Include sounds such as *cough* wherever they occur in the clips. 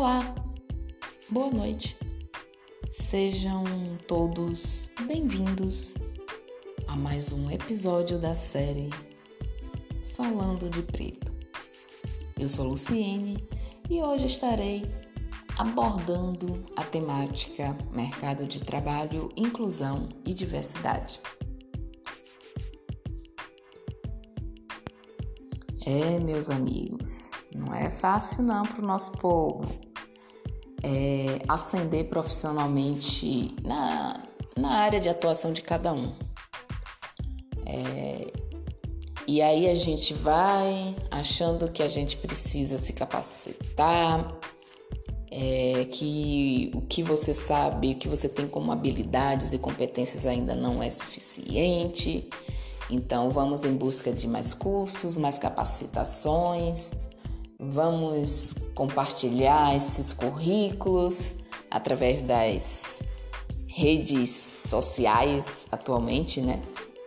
Olá, boa noite. Sejam todos bem-vindos a mais um episódio da série Falando de Preto. Eu sou Luciene e hoje estarei abordando a temática mercado de trabalho, inclusão e diversidade. É, meus amigos, não é fácil não para o nosso povo é, ascender profissionalmente na, na área de atuação de cada um. É, e aí a gente vai achando que a gente precisa se capacitar, é, que o que você sabe, o que você tem como habilidades e competências ainda não é suficiente. Então vamos em busca de mais cursos, mais capacitações Vamos compartilhar esses currículos através das redes sociais atualmente, né?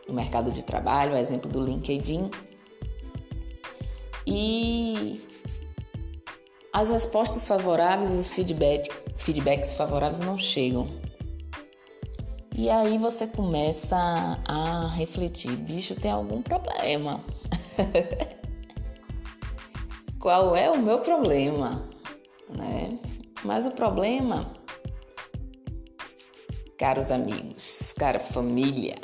No mercado de trabalho, exemplo do LinkedIn. E as respostas favoráveis, os feedback, feedbacks favoráveis não chegam. E aí você começa a refletir, bicho, tem algum problema. *laughs* qual é o meu problema, né? Mas o problema, caros amigos, cara família,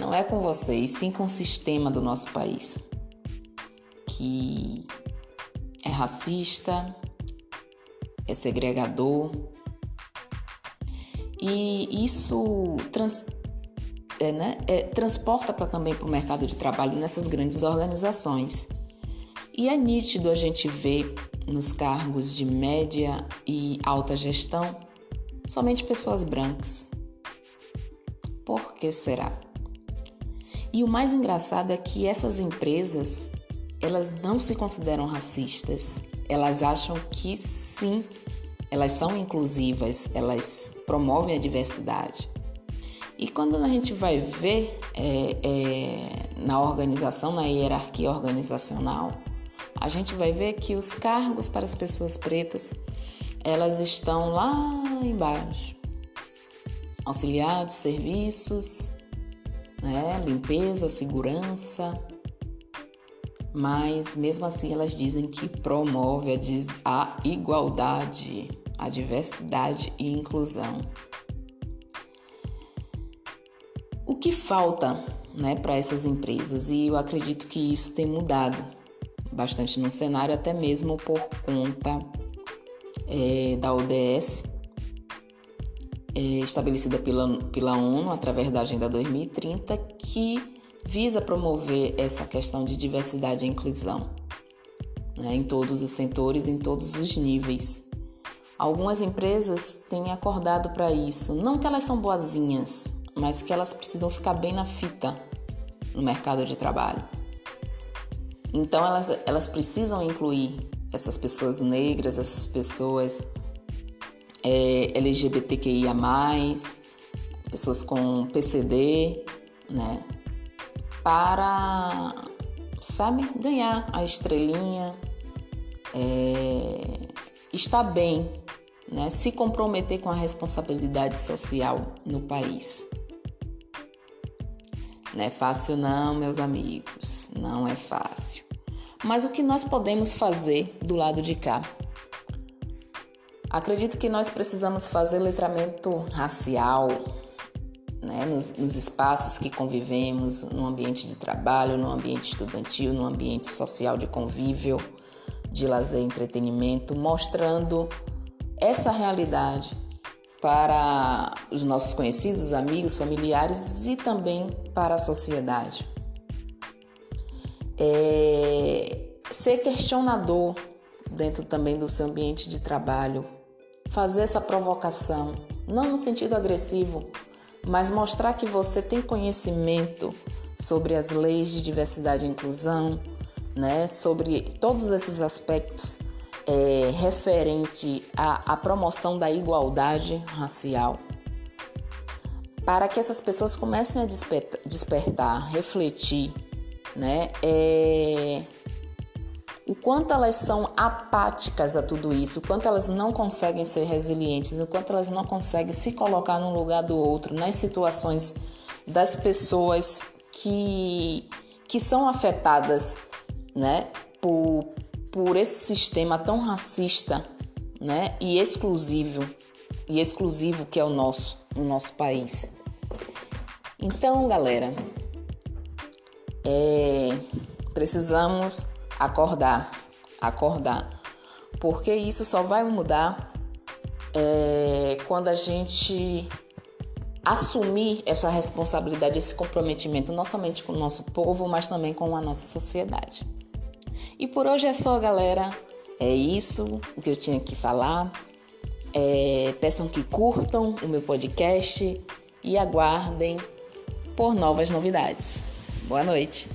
não é com vocês, sim com o sistema do nosso país, que é racista, é segregador, e isso trans, é, né, é, transporta para também para o mercado de trabalho nessas grandes organizações. E é nítido a gente ver nos cargos de média e alta gestão somente pessoas brancas. Por que será? E o mais engraçado é que essas empresas, elas não se consideram racistas. Elas acham que sim, elas são inclusivas, elas promovem a diversidade. E quando a gente vai ver é, é, na organização, na hierarquia organizacional, a gente vai ver que os cargos para as pessoas pretas, elas estão lá embaixo. Auxiliar de serviços, né? limpeza, segurança. Mas mesmo assim elas dizem que promove a igualdade, a diversidade e inclusão. O que falta né, para essas empresas? E eu acredito que isso tem mudado bastante no cenário, até mesmo por conta é, da ODS é, estabelecida pela, pela ONU através da Agenda 2030, que visa promover essa questão de diversidade e inclusão né, em todos os setores, em todos os níveis. Algumas empresas têm acordado para isso, não que elas são boazinhas, mas que elas precisam ficar bem na fita no mercado de trabalho. Então elas, elas precisam incluir essas pessoas negras, essas pessoas é, LGBTQIA, pessoas com PCD, né? Para, sabe, ganhar a estrelinha, é, estar bem, né? Se comprometer com a responsabilidade social no país. Não é fácil, não, meus amigos, não é fácil. Mas o que nós podemos fazer do lado de cá? Acredito que nós precisamos fazer letramento racial né, nos, nos espaços que convivemos, no ambiente de trabalho, no ambiente estudantil, no ambiente social de convívio, de lazer e entretenimento, mostrando essa realidade para os nossos conhecidos, amigos, familiares e também para a sociedade. É, ser questionador dentro também do seu ambiente de trabalho, fazer essa provocação, não no sentido agressivo, mas mostrar que você tem conhecimento sobre as leis de diversidade e inclusão, né, sobre todos esses aspectos é, referente à, à promoção da igualdade racial, para que essas pessoas comecem a despertar, despertar refletir, né? É, o quanto elas são apáticas a tudo isso, o quanto elas não conseguem ser resilientes, o quanto elas não conseguem se colocar no lugar do outro, nas situações das pessoas que, que são afetadas né, por, por esse sistema tão racista né, e exclusivo, e exclusivo que é o nosso, no nosso país. Então, galera, é, precisamos acordar, acordar, porque isso só vai mudar é, quando a gente assumir essa responsabilidade, esse comprometimento, não somente com o nosso povo, mas também com a nossa sociedade. E por hoje é só, galera. É isso o que eu tinha que falar. É, peçam que curtam o meu podcast e aguardem por novas novidades. Boa noite.